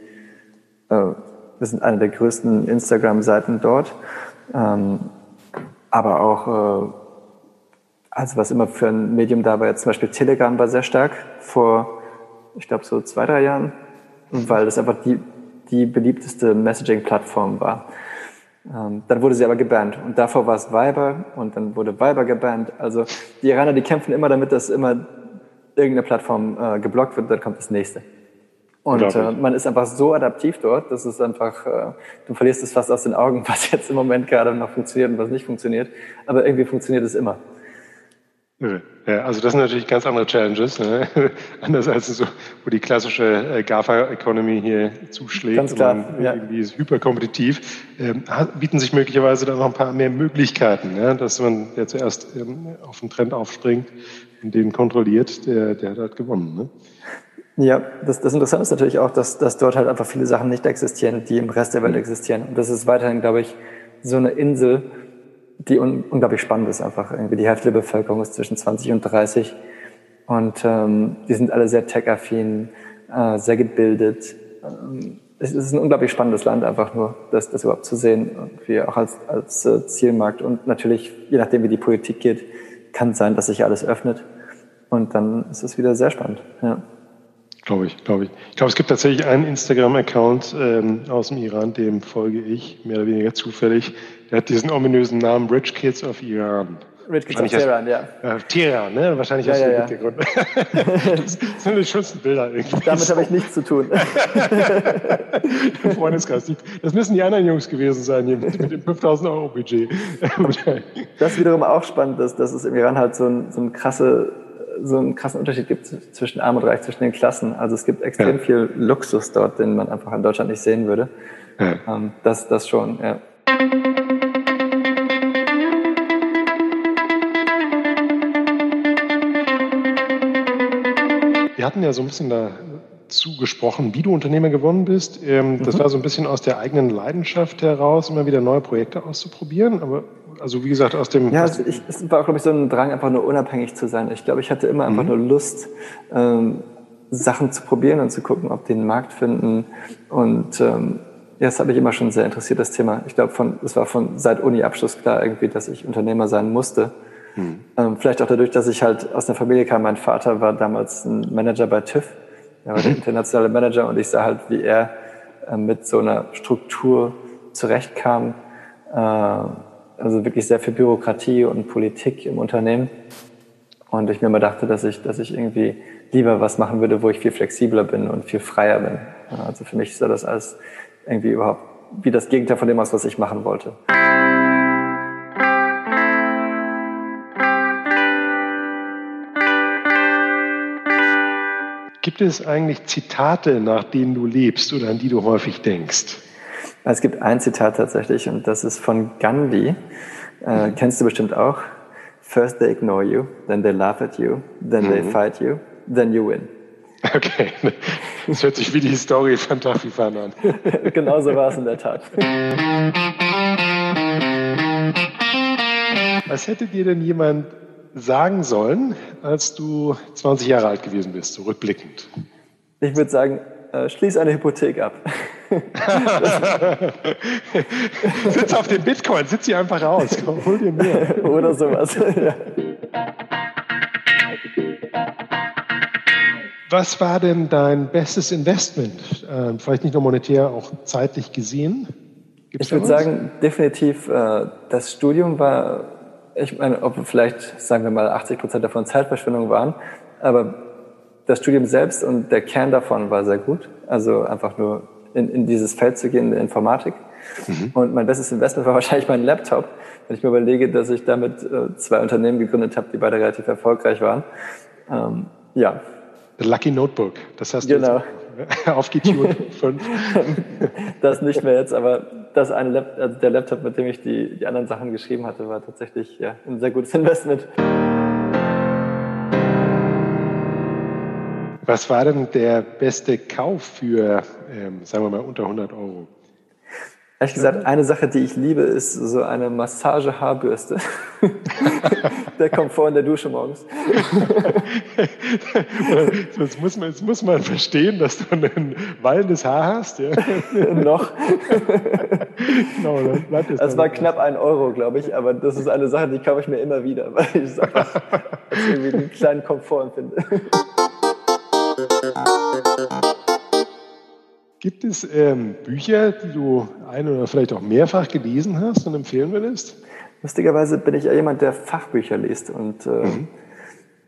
[SPEAKER 2] wir sind eine der größten Instagram-Seiten dort. Ähm, aber auch, äh, also was immer für ein Medium da war, jetzt zum Beispiel Telegram war sehr stark vor, ich glaube, so zwei, drei Jahren, weil das einfach die die beliebteste Messaging-Plattform war. Ähm, dann wurde sie aber gebannt und davor war es Viber und dann wurde Viber gebannt. Also die Iraner, die kämpfen immer damit, dass immer irgendeine Plattform äh, geblockt wird, dann kommt das nächste. Und äh, man ist einfach so adaptiv dort, dass es einfach, äh, du verlierst es fast aus den Augen, was jetzt im Moment gerade noch funktioniert und was nicht funktioniert. Aber irgendwie funktioniert es immer.
[SPEAKER 1] Ja, also das sind natürlich ganz andere Challenges, ne? anders als so, wo die klassische äh, GAFA-Economy hier zuschlägt.
[SPEAKER 2] Ganz klar,
[SPEAKER 1] und ja. Irgendwie ist hyperkompetitiv. Ähm, bieten sich möglicherweise dann noch ein paar mehr Möglichkeiten, ne? dass man ja zuerst ähm, auf den Trend aufspringt und den kontrolliert, der, der hat halt gewonnen. Ne?
[SPEAKER 2] Ja, das, das Interessante ist natürlich auch, dass, dass dort halt einfach viele Sachen nicht existieren, die im Rest der Welt mhm. existieren. Und das ist weiterhin, glaube ich, so eine Insel, die un unglaublich spannend ist einfach. Irgendwie die Hälfte der Bevölkerung ist zwischen 20 und 30 und ähm, die sind alle sehr tech-affin, äh, sehr gebildet. Ähm, es ist ein unglaublich spannendes Land einfach nur, das, das überhaupt zu sehen, irgendwie auch als, als äh, Zielmarkt. Und natürlich, je nachdem wie die Politik geht, kann es sein, dass sich alles öffnet und dann ist es wieder sehr spannend. Ja.
[SPEAKER 1] Glaube ich, glaube ich. Ich glaube, es gibt tatsächlich einen Instagram-Account ähm, aus dem Iran, dem folge ich, mehr oder weniger zufällig. Der hat diesen ominösen Namen Rich Kids of Iran.
[SPEAKER 2] Rich Kids of Tehran, ja.
[SPEAKER 1] Äh, Teheran, ne? Wahrscheinlich
[SPEAKER 2] ja,
[SPEAKER 1] aus
[SPEAKER 2] ja,
[SPEAKER 1] dem
[SPEAKER 2] ja.
[SPEAKER 1] Hintergrund. das sind die schönsten Bilder irgendwie.
[SPEAKER 2] Damit habe ich nichts zu tun.
[SPEAKER 1] Freundeskreis. Das müssen die anderen Jungs gewesen sein, hier mit, mit dem 5000 Euro Budget.
[SPEAKER 2] das ist wiederum auch spannend, dass, dass es im Iran halt so ein, so ein krasse so einen krassen Unterschied gibt zwischen Arm und Reich, zwischen den Klassen. Also es gibt extrem ja. viel Luxus dort, den man einfach in Deutschland nicht sehen würde. Ja. Ähm, das, das schon, ja.
[SPEAKER 1] Wir hatten ja so ein bisschen dazu gesprochen, wie du Unternehmer geworden bist. Ähm, das mhm. war so ein bisschen aus der eigenen Leidenschaft heraus, immer wieder neue Projekte auszuprobieren. Aber also wie gesagt, aus dem...
[SPEAKER 2] Ja, also ich, es war, glaube ich, so ein Drang, einfach nur unabhängig zu sein. Ich glaube, ich hatte immer einfach mhm. nur Lust, ähm, Sachen zu probieren und zu gucken, ob die einen Markt finden. Und ähm, ja, das hat mich immer schon sehr interessiert, das Thema. Ich glaube, von, es war von seit Uni-Abschluss klar irgendwie, dass ich Unternehmer sein musste. Mhm. Ähm, vielleicht auch dadurch, dass ich halt aus einer Familie kam. Mein Vater war damals ein Manager bei TÜV. Er war der internationale Manager und ich sah halt, wie er äh, mit so einer Struktur zurechtkam. Äh, also wirklich sehr viel Bürokratie und Politik im Unternehmen. Und ich mir immer dachte, dass ich, dass ich irgendwie lieber was machen würde, wo ich viel flexibler bin und viel freier bin. Also für mich sah das alles irgendwie überhaupt wie das Gegenteil von dem aus, was ich machen wollte.
[SPEAKER 1] Gibt es eigentlich Zitate, nach denen du lebst oder an die du häufig denkst?
[SPEAKER 2] Es gibt ein Zitat tatsächlich und das ist von Gandhi. Äh, kennst du bestimmt auch. First they ignore you, then they laugh at you, then mhm. they fight you, then you win.
[SPEAKER 1] Okay, das hört sich wie die Story von Tafifan an.
[SPEAKER 2] Genauso war es in der Tat.
[SPEAKER 1] Was hätte dir denn jemand sagen sollen, als du 20 Jahre alt gewesen bist, so rückblickend?
[SPEAKER 2] Ich würde sagen, äh, schließ eine Hypothek ab.
[SPEAKER 1] sitz auf den Bitcoin, sitz sie einfach raus. Komm, hol dir mehr.
[SPEAKER 2] Oder sowas. ja.
[SPEAKER 1] Was war denn dein bestes Investment? Äh, vielleicht nicht nur monetär, auch zeitlich gesehen?
[SPEAKER 2] Gibt's ich würde sagen, definitiv äh, das Studium war, ich meine, ob vielleicht, sagen wir mal, 80 Prozent davon Zeitverschwendung waren, aber das Studium selbst und der Kern davon war sehr gut. Also einfach nur in, in dieses Feld zu gehen, in der Informatik. Mhm. Und mein bestes Investment war wahrscheinlich mein Laptop. Wenn ich mir überlege, dass ich damit äh, zwei Unternehmen gegründet habe, die beide relativ erfolgreich waren. Ähm, ja.
[SPEAKER 1] The Lucky Notebook, das hast
[SPEAKER 2] genau.
[SPEAKER 1] du aufgetunt.
[SPEAKER 2] das nicht mehr jetzt, aber das eine Lap also der Laptop, mit dem ich die, die anderen Sachen geschrieben hatte, war tatsächlich ja, ein sehr gutes Investment.
[SPEAKER 1] Was war denn der beste Kauf für, ähm, sagen wir mal, unter 100 Euro?
[SPEAKER 2] Ehrlich gesagt, eine Sache, die ich liebe, ist so eine Massage-Haarbürste. der kommt vor in der Dusche morgens.
[SPEAKER 1] jetzt, muss man, jetzt muss man verstehen, dass du ein wallendes Haar hast. Ja?
[SPEAKER 2] Noch. genau, dann bleibt es das war knapp ein Euro, glaube ich, aber das ist eine Sache, die kaufe ich mir immer wieder, weil ich es einfach als irgendwie einen kleinen Komfort empfinde.
[SPEAKER 1] Gibt es ähm, Bücher, die du ein oder vielleicht auch mehrfach gelesen hast und empfehlen würdest?
[SPEAKER 2] Lustigerweise bin ich ja jemand, der Fachbücher liest. Und äh, mhm.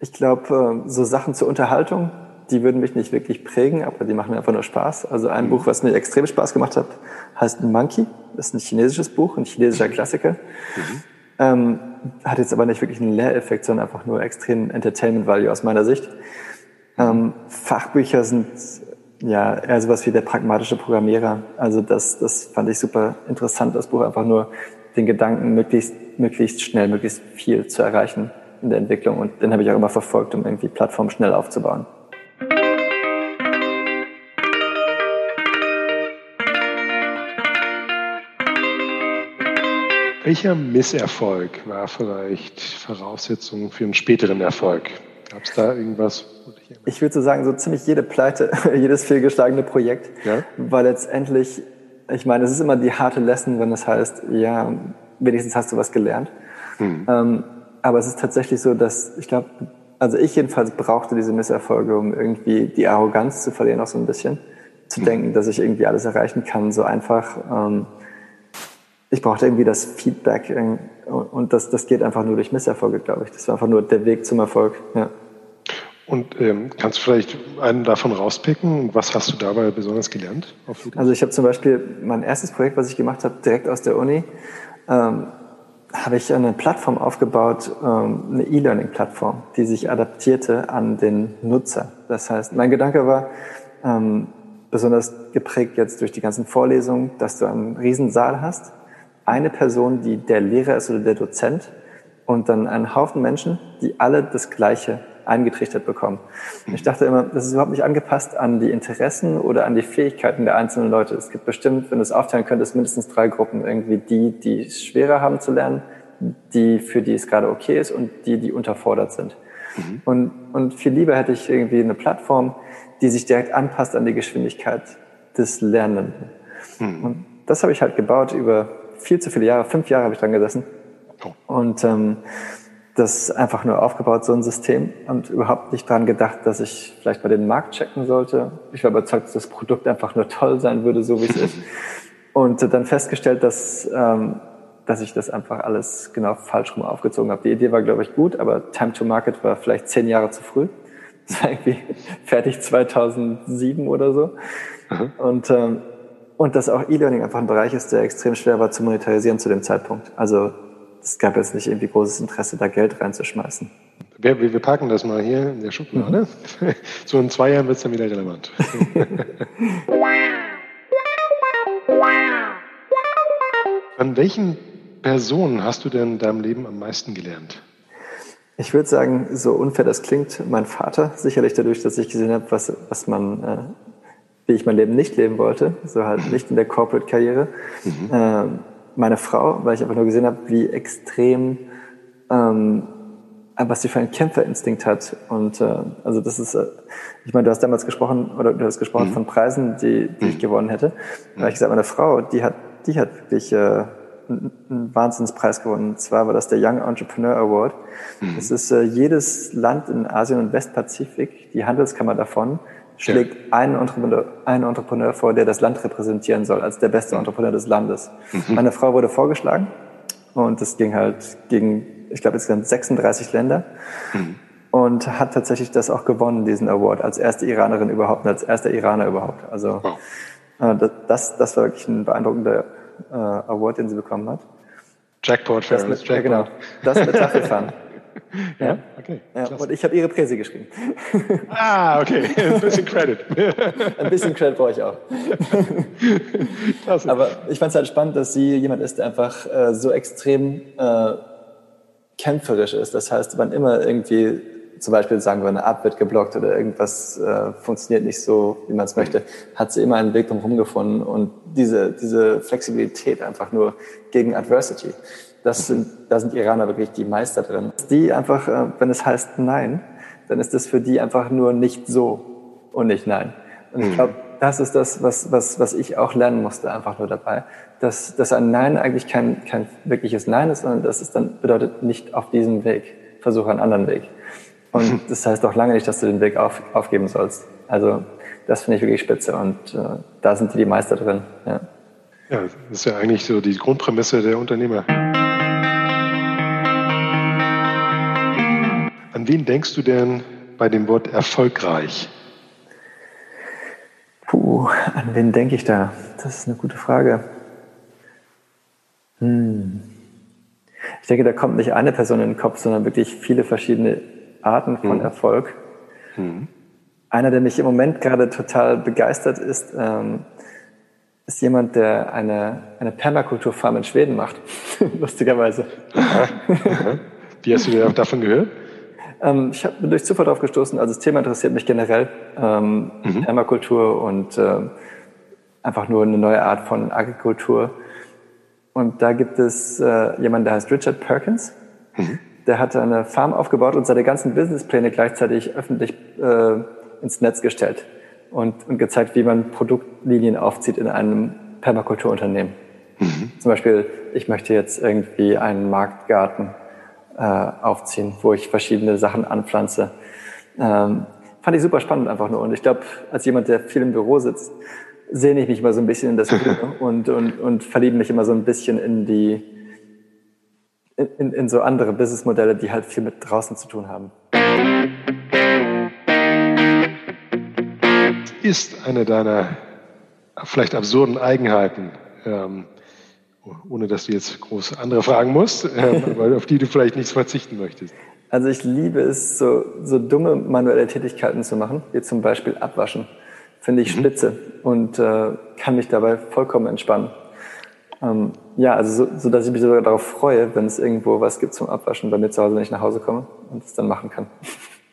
[SPEAKER 2] ich glaube, äh, so Sachen zur Unterhaltung, die würden mich nicht wirklich prägen, aber die machen mir einfach nur Spaß. Also ein mhm. Buch, was mir extrem Spaß gemacht hat, heißt Monkey. Das ist ein chinesisches Buch, ein chinesischer Klassiker. Mhm. Ähm, hat jetzt aber nicht wirklich einen Lehreffekt, sondern einfach nur extrem Entertainment Value aus meiner Sicht. Ähm, Fachbücher sind ja eher sowas wie der pragmatische Programmierer. Also das, das fand ich super interessant, das Buch einfach nur den Gedanken, möglichst, möglichst schnell, möglichst viel zu erreichen in der Entwicklung. Und den habe ich auch immer verfolgt, um irgendwie Plattformen schnell aufzubauen.
[SPEAKER 1] Welcher Misserfolg war vielleicht Voraussetzung für einen späteren Erfolg? Gab es da irgendwas?
[SPEAKER 2] Ich würde so sagen, so ziemlich jede Pleite, jedes fehlgeschlagene Projekt, ja? weil letztendlich, ich meine, es ist immer die harte Lesson, wenn es heißt, ja, wenigstens hast du was gelernt. Mhm. Ähm, aber es ist tatsächlich so, dass ich glaube, also ich jedenfalls brauchte diese Misserfolge, um irgendwie die Arroganz zu verlieren, auch so ein bisschen. Zu mhm. denken, dass ich irgendwie alles erreichen kann, so einfach. Ähm, ich brauchte irgendwie das Feedback und das, das geht einfach nur durch Misserfolge, glaube ich. Das war einfach nur der Weg zum Erfolg. Ja.
[SPEAKER 1] Und ähm, kannst du vielleicht einen davon rauspicken? Was hast du dabei besonders gelernt?
[SPEAKER 2] Also ich habe zum Beispiel mein erstes Projekt, was ich gemacht habe, direkt aus der Uni, ähm, habe ich eine Plattform aufgebaut, ähm, eine E-Learning-Plattform, die sich adaptierte an den Nutzer. Das heißt, mein Gedanke war, ähm, besonders geprägt jetzt durch die ganzen Vorlesungen, dass du einen Riesensaal hast eine Person, die der Lehrer ist oder der Dozent und dann einen Haufen Menschen, die alle das Gleiche eingetrichtert bekommen. Und ich dachte immer, das ist überhaupt nicht angepasst an die Interessen oder an die Fähigkeiten der einzelnen Leute. Es gibt bestimmt, wenn du es aufteilen könntest, mindestens drei Gruppen. Irgendwie die, die es schwerer haben zu lernen, die, für die es gerade okay ist und die, die unterfordert sind. Mhm. Und, und viel lieber hätte ich irgendwie eine Plattform, die sich direkt anpasst an die Geschwindigkeit des Lernenden. Mhm. Und das habe ich halt gebaut über viel zu viele Jahre, fünf Jahre habe ich dran gesessen. Oh. Und ähm, das einfach nur aufgebaut, so ein System, und überhaupt nicht dran gedacht, dass ich vielleicht mal den Markt checken sollte. Ich war überzeugt, dass das Produkt einfach nur toll sein würde, so wie es ist. Und dann festgestellt, dass, ähm, dass ich das einfach alles genau falsch rum aufgezogen habe. Die Idee war, glaube ich, gut, aber Time to Market war vielleicht zehn Jahre zu früh. Das war irgendwie fertig 2007 oder so. Mhm. Und ähm, und dass auch E-Learning einfach ein Bereich ist, der extrem schwer war zu monetarisieren zu dem Zeitpunkt. Also es gab jetzt nicht irgendwie großes Interesse, da Geld reinzuschmeißen.
[SPEAKER 1] Wir, wir packen das mal hier in der Schublade. Mhm. So in zwei Jahren wird es dann wieder relevant. An welchen Personen hast du denn in deinem Leben am meisten gelernt?
[SPEAKER 2] Ich würde sagen, so unfair das klingt, mein Vater, sicherlich dadurch, dass ich gesehen habe, was, was man äh, wie ich mein Leben nicht leben wollte, so halt nicht in der Corporate-Karriere. Mhm. Äh, meine Frau, weil ich einfach nur gesehen habe, wie extrem, ähm, was sie für einen Kämpferinstinkt hat. Und äh, also das ist, äh, ich meine, du hast damals gesprochen, oder du hast gesprochen mhm. von Preisen, die, die ich mhm. gewonnen hätte. Da habe ich gesagt, meine Frau, die hat, die hat wirklich äh, einen Wahnsinnspreis gewonnen. Und zwar war das der Young Entrepreneur Award. Mhm. Das ist äh, jedes Land in Asien und Westpazifik, die Handelskammer davon, schlägt ja. einen, Entrepreneur, einen Entrepreneur vor, der das Land repräsentieren soll, als der beste Entrepreneur des Landes. Mhm. Meine Frau wurde vorgeschlagen und das ging halt gegen, ich glaube, insgesamt 36 Länder. Mhm. Und hat tatsächlich das auch gewonnen, diesen Award, als erste Iranerin überhaupt und als erster Iraner überhaupt. Also wow. äh, das, das war wirklich ein beeindruckender äh, Award, den sie bekommen hat.
[SPEAKER 1] Jackpot,
[SPEAKER 2] das mit,
[SPEAKER 1] Jackpot. Ja,
[SPEAKER 2] genau. Das mit Tafelfahren. Ja, okay. Ja, und ich habe ihre Präse geschrieben.
[SPEAKER 1] Ah, okay. Ein bisschen Credit.
[SPEAKER 2] Ein bisschen Credit brauche ich auch. Klasse. Aber ich fand es halt spannend, dass sie jemand ist, der einfach äh, so extrem äh, kämpferisch ist. Das heißt, wann immer irgendwie zum Beispiel sagen wir, eine App wird geblockt oder irgendwas äh, funktioniert nicht so, wie man es möchte, hat sie immer einen Weg drum gefunden und diese, diese Flexibilität einfach nur gegen Adversity. Das sind, da sind Iraner wirklich die Meister drin. Die einfach, äh, wenn es heißt Nein, dann ist das für die einfach nur nicht so und nicht Nein. Und ich mhm. glaube, das ist das, was, was, was ich auch lernen musste, einfach nur dabei. Dass, dass ein Nein eigentlich kein, kein wirkliches Nein ist, sondern dass es dann bedeutet, nicht auf diesem Weg, versuche einen anderen Weg. Und das heißt auch lange nicht, dass du den Weg auf, aufgeben sollst. Also Das finde ich wirklich spitze und äh, da sind die, die Meister drin. Ja.
[SPEAKER 1] ja, das ist ja eigentlich so die Grundprämisse der Unternehmer. An wen denkst du denn bei dem Wort erfolgreich?
[SPEAKER 2] Puh, an wen denke ich da? Das ist eine gute Frage. Hm. Ich denke, da kommt nicht eine Person in den Kopf, sondern wirklich viele verschiedene Arten von hm. Erfolg. Hm. Einer, der mich im Moment gerade total begeistert ist, ähm, ist jemand, der eine, eine Permakulturfarm in Schweden macht. Lustigerweise. Aha.
[SPEAKER 1] Wie hast du davon gehört?
[SPEAKER 2] Ähm, ich hab, bin durch Zufall drauf gestoßen. Also das Thema interessiert mich generell. Ähm, mhm. Permakultur und äh, einfach nur eine neue Art von Agrikultur. Und da gibt es äh, jemanden, der heißt Richard Perkins. Mhm. Der hat eine Farm aufgebaut und seine ganzen Businesspläne gleichzeitig öffentlich äh, ins Netz gestellt und, und gezeigt, wie man Produktlinien aufzieht in einem Permakulturunternehmen. Mhm. Zum Beispiel, ich möchte jetzt irgendwie einen Marktgarten äh, aufziehen, wo ich verschiedene Sachen anpflanze. Ähm, fand ich super spannend einfach nur. Und ich glaube, als jemand, der viel im Büro sitzt, sehne ich mich immer so ein bisschen in das Grüne und, und, und verliebe mich immer so ein bisschen in die, in, in so andere Businessmodelle, die halt viel mit draußen zu tun haben.
[SPEAKER 1] Ist eine deiner vielleicht absurden Eigenheiten, ähm, ohne dass du jetzt groß andere fragen musst, aber auf die du vielleicht nicht verzichten möchtest?
[SPEAKER 2] Also ich liebe es, so, so dumme manuelle Tätigkeiten zu machen, wie zum Beispiel Abwaschen. Finde ich mhm. spitze und äh, kann mich dabei vollkommen entspannen. Ähm, ja, also so, so, dass ich mich sogar darauf freue, wenn es irgendwo was gibt zum Abwaschen bei mir zu Hause, wenn ich nach Hause komme und es dann machen kann.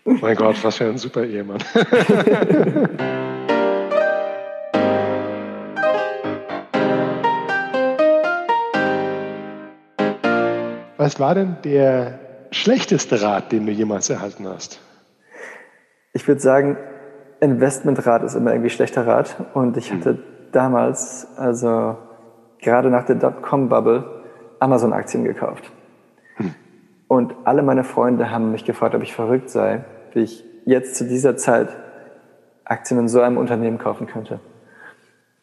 [SPEAKER 1] Mein Gott, was für ein super Ehemann. Was war denn der schlechteste Rat, den du jemals erhalten hast?
[SPEAKER 2] Ich würde sagen, Investmentrat ist immer irgendwie schlechter Rat. Und ich hatte hm. damals, also gerade nach der Dotcom-Bubble, Amazon-Aktien gekauft. Hm. Und alle meine Freunde haben mich gefragt, ob ich verrückt sei, wie ich jetzt zu dieser Zeit Aktien in so einem Unternehmen kaufen könnte.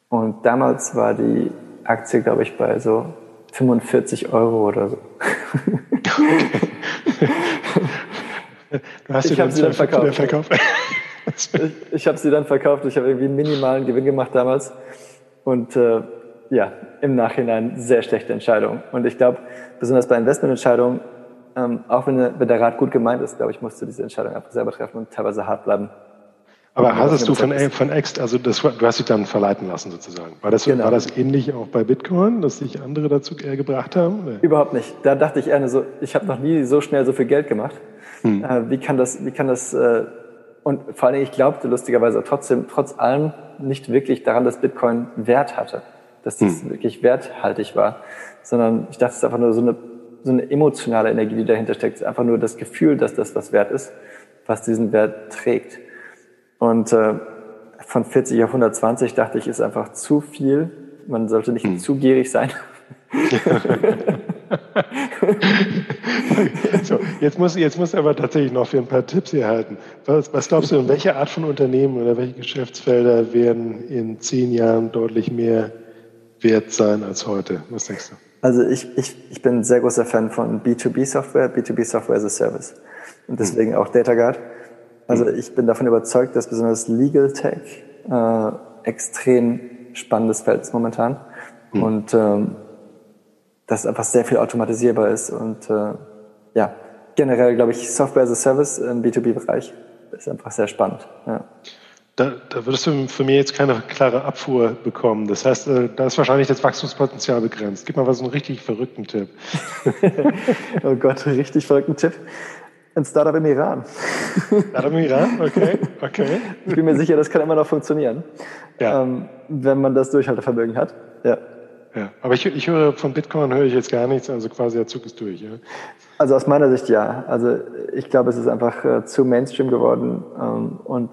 [SPEAKER 2] Und damals war die Aktie, glaube ich, bei so 45 Euro oder so.
[SPEAKER 1] du hast ich habe sie dann verkauft. verkauft.
[SPEAKER 2] ich ich habe sie dann verkauft. Ich habe irgendwie einen minimalen Gewinn gemacht damals. Und äh, ja, im Nachhinein sehr schlechte Entscheidung. Und ich glaube, besonders bei Investmententscheidungen, ähm, auch wenn, wenn der Rat gut gemeint ist, glaube ich, musst du diese Entscheidung einfach selber treffen und teilweise hart bleiben.
[SPEAKER 1] Aber hattest du von, von Ext, also das, du hast dich dann verleiten lassen sozusagen. War das, genau. war das ähnlich auch bei Bitcoin, dass sich andere dazu eher gebracht haben? Oder?
[SPEAKER 2] Überhaupt nicht. Da dachte ich eher so, ich habe noch nie so schnell so viel Geld gemacht. Hm. Äh, wie kann das, wie kann das, äh, und vor allen Dingen, ich glaubte lustigerweise trotzdem, trotz allem nicht wirklich daran, dass Bitcoin Wert hatte. Dass das hm. wirklich werthaltig war. Sondern ich dachte, es ist einfach nur so eine, so eine emotionale Energie, die dahinter steckt. Es ist einfach nur das Gefühl, dass das was wert ist, was diesen Wert trägt. Und äh, von 40 auf 120 dachte ich, ist einfach zu viel. Man sollte nicht hm. zu gierig sein.
[SPEAKER 1] so, jetzt muss, jetzt muss aber tatsächlich noch für ein paar Tipps hier halten. Was, was glaubst du, in welche Art von Unternehmen oder welche Geschäftsfelder werden in zehn Jahren deutlich mehr wert sein als heute? Was denkst du?
[SPEAKER 2] Also ich, ich, ich bin ein sehr großer Fan von B2B-Software, B2B-Software as a Service. Und deswegen hm. auch DataGuard. Also ich bin davon überzeugt, dass besonders Legal Tech äh, extrem spannendes Feld ist momentan. Mhm. Und ähm, dass einfach sehr viel automatisierbar ist. Und äh, ja, generell glaube ich, Software as a Service im B2B-Bereich ist einfach sehr spannend. Ja.
[SPEAKER 1] Da, da würdest du für mich jetzt keine klare Abfuhr bekommen. Das heißt, äh, da ist wahrscheinlich das Wachstumspotenzial begrenzt. Gib mal was einen richtig verrückten Tipp.
[SPEAKER 2] oh Gott, richtig verrückten Tipp. Ein Startup im Iran.
[SPEAKER 1] Startup im Iran? Okay, okay.
[SPEAKER 2] Ich bin mir sicher, das kann immer noch funktionieren, ja. ähm, wenn man das Durchhaltevermögen hat. Ja.
[SPEAKER 1] Ja, aber ich, ich höre von Bitcoin höre ich jetzt gar nichts, also quasi der Zug ist durch. Ja?
[SPEAKER 2] Also aus meiner Sicht ja. Also ich glaube, es ist einfach äh, zu Mainstream geworden ähm, und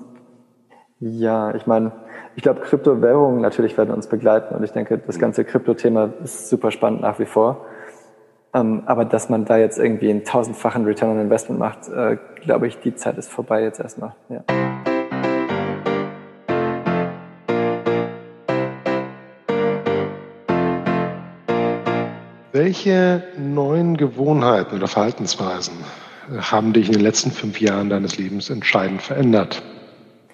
[SPEAKER 2] ja, ich meine, ich glaube, Kryptowährungen natürlich werden uns begleiten und ich denke, das ganze Krypto-Thema ist super spannend nach wie vor. Ähm, aber dass man da jetzt irgendwie einen tausendfachen Return on Investment macht, äh, glaube ich, die Zeit ist vorbei jetzt erstmal. Ja.
[SPEAKER 1] Welche neuen Gewohnheiten oder Verhaltensweisen äh, haben dich in den letzten fünf Jahren deines Lebens entscheidend verändert?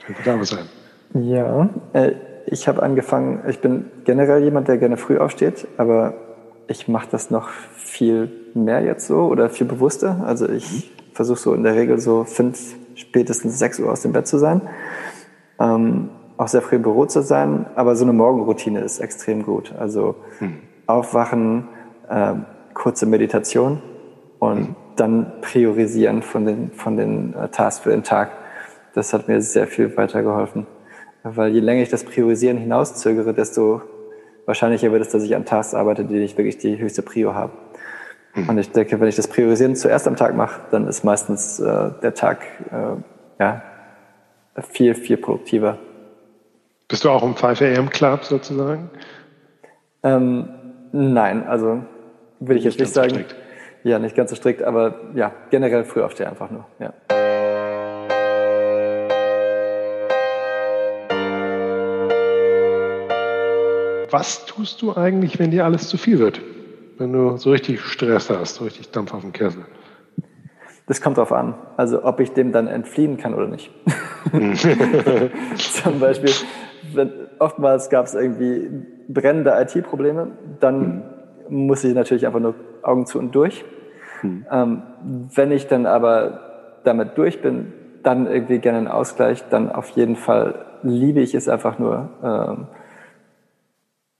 [SPEAKER 2] Könnte da was sein? Ja, äh, ich habe angefangen, ich bin generell jemand, der gerne früh aufsteht, aber ich mache das noch viel mehr jetzt so oder viel bewusster. Also ich mhm. versuche so in der Regel so fünf, spätestens sechs Uhr aus dem Bett zu sein. Ähm, auch sehr früh im Büro zu sein, aber so eine Morgenroutine ist extrem gut. Also mhm. aufwachen, äh, kurze Meditation und mhm. dann priorisieren von den, von den äh, Tasks für den Tag. Das hat mir sehr viel weitergeholfen. Weil je länger ich das Priorisieren hinauszögere, desto wahrscheinlicher wird es, dass ich an Tasks arbeite, die nicht wirklich die höchste Prio haben. Mhm. Und ich denke, wenn ich das Priorisieren zuerst am Tag mache, dann ist meistens äh, der Tag äh, ja, viel, viel produktiver.
[SPEAKER 1] Bist du auch im 5 AM Club sozusagen?
[SPEAKER 2] Ähm, nein, also würde ich nicht jetzt nicht sagen. So ja, nicht ganz so strikt, aber ja, generell früh aufstehen einfach nur. Ja.
[SPEAKER 1] Was tust du eigentlich, wenn dir alles zu viel wird? Wenn du so richtig Stress hast, so richtig Dampf auf dem Kessel?
[SPEAKER 2] Das kommt drauf an. Also, ob ich dem dann entfliehen kann oder nicht. Zum Beispiel, wenn, oftmals gab es irgendwie brennende IT-Probleme, dann mhm. muss ich natürlich einfach nur Augen zu und durch. Mhm. Ähm, wenn ich dann aber damit durch bin, dann irgendwie gerne einen Ausgleich, dann auf jeden Fall liebe ich es einfach nur, ähm,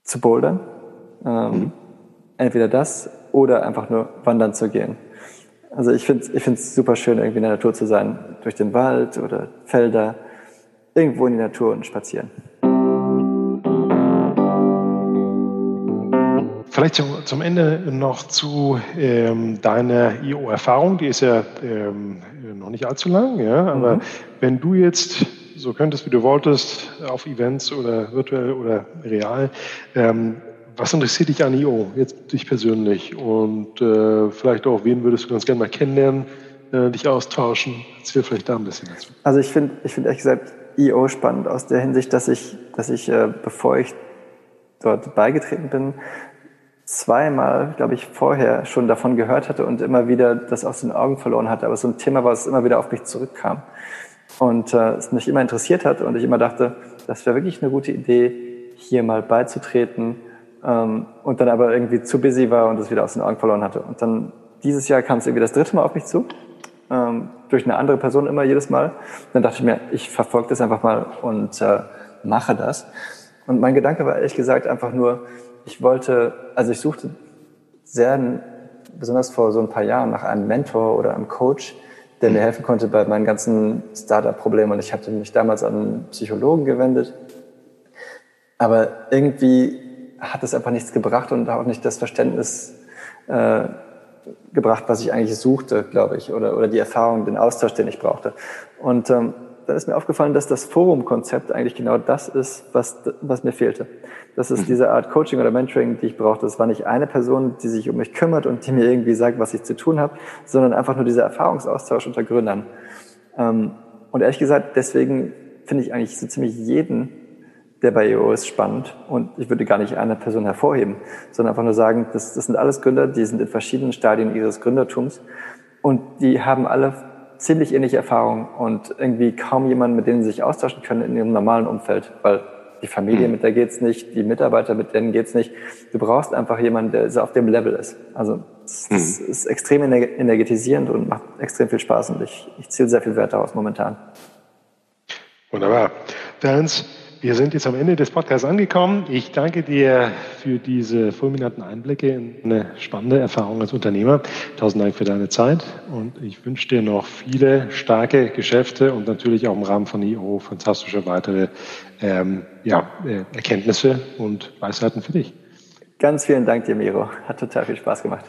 [SPEAKER 2] zu bouldern. Ähm, mhm. Entweder das oder einfach nur wandern zu gehen. Also ich finde es ich find's super schön, irgendwie in der Natur zu sein. Durch den Wald oder Felder, irgendwo in die Natur und spazieren.
[SPEAKER 1] Vielleicht zum, zum Ende noch zu ähm, deiner IO-Erfahrung. Die ist ja ähm, noch nicht allzu lang, ja. Aber mhm. wenn du jetzt so könntest, wie du wolltest, auf Events oder virtuell oder real. Ähm, was interessiert dich an IO, jetzt dich persönlich? Und äh, vielleicht auch, wen würdest du ganz gerne mal kennenlernen, äh, dich austauschen? Erzähl vielleicht da ein bisschen dazu.
[SPEAKER 2] Also ich finde ich finde ehrlich gesagt IO spannend aus der Hinsicht, dass ich, dass ich äh, bevor ich dort beigetreten bin, zweimal, glaube ich, vorher schon davon gehört hatte und immer wieder das aus den Augen verloren hatte. Aber so ein Thema, was immer wieder auf mich zurückkam und äh, es mich immer interessiert hat und ich immer dachte, das wäre wirklich eine gute Idee, hier mal beizutreten ähm, und dann aber irgendwie zu busy war und es wieder aus den Augen verloren hatte. Und dann dieses Jahr kam es irgendwie das dritte Mal auf mich zu, ähm, durch eine andere Person immer jedes Mal. Dann dachte ich mir, ich verfolge das einfach mal und äh, mache das. Und mein Gedanke war ehrlich gesagt einfach nur, ich wollte, also ich suchte sehr, besonders vor so ein paar Jahren, nach einem Mentor oder einem Coach, der mir helfen konnte bei meinen ganzen Startup-Problemen. Und ich hatte mich damals an einen Psychologen gewendet. Aber irgendwie hat es einfach nichts gebracht und auch nicht das Verständnis äh, gebracht, was ich eigentlich suchte, glaube ich, oder, oder die Erfahrung, den Austausch, den ich brauchte. Und ähm, dann ist mir aufgefallen, dass das Forum-Konzept eigentlich genau das ist, was, was mir fehlte. Das ist mhm. diese Art Coaching oder Mentoring, die ich brauchte. Das war nicht eine Person, die sich um mich kümmert und die mir irgendwie sagt, was ich zu tun habe, sondern einfach nur dieser Erfahrungsaustausch unter Gründern. Ähm, und ehrlich gesagt, deswegen finde ich eigentlich so ziemlich jeden, der bei EO ist, spannend. Und ich würde gar nicht eine Person hervorheben, sondern einfach nur sagen, das, das sind alles Gründer, die sind in verschiedenen Stadien ihres Gründertums und die haben alle ziemlich ähnliche Erfahrungen und irgendwie kaum jemanden, mit denen sie sich austauschen können in ihrem normalen Umfeld, weil die Familie, mhm. mit der geht's nicht, die Mitarbeiter, mit denen geht's nicht. Du brauchst einfach jemanden, der so auf dem Level ist. Also das mhm. ist extrem energetisierend und macht extrem viel Spaß und ich, ich zähle sehr viel Wert daraus momentan.
[SPEAKER 1] Wunderbar. Terence, wir sind jetzt am Ende des Podcasts angekommen. Ich danke dir für diese fulminanten Einblicke in eine spannende Erfahrung als Unternehmer. Tausend Dank für deine Zeit und ich wünsche dir noch viele starke Geschäfte und natürlich auch im Rahmen von IO fantastische weitere ähm, ja, äh, Erkenntnisse und Weisheiten für dich.
[SPEAKER 2] Ganz vielen Dank dir, Miro. Hat total viel Spaß gemacht.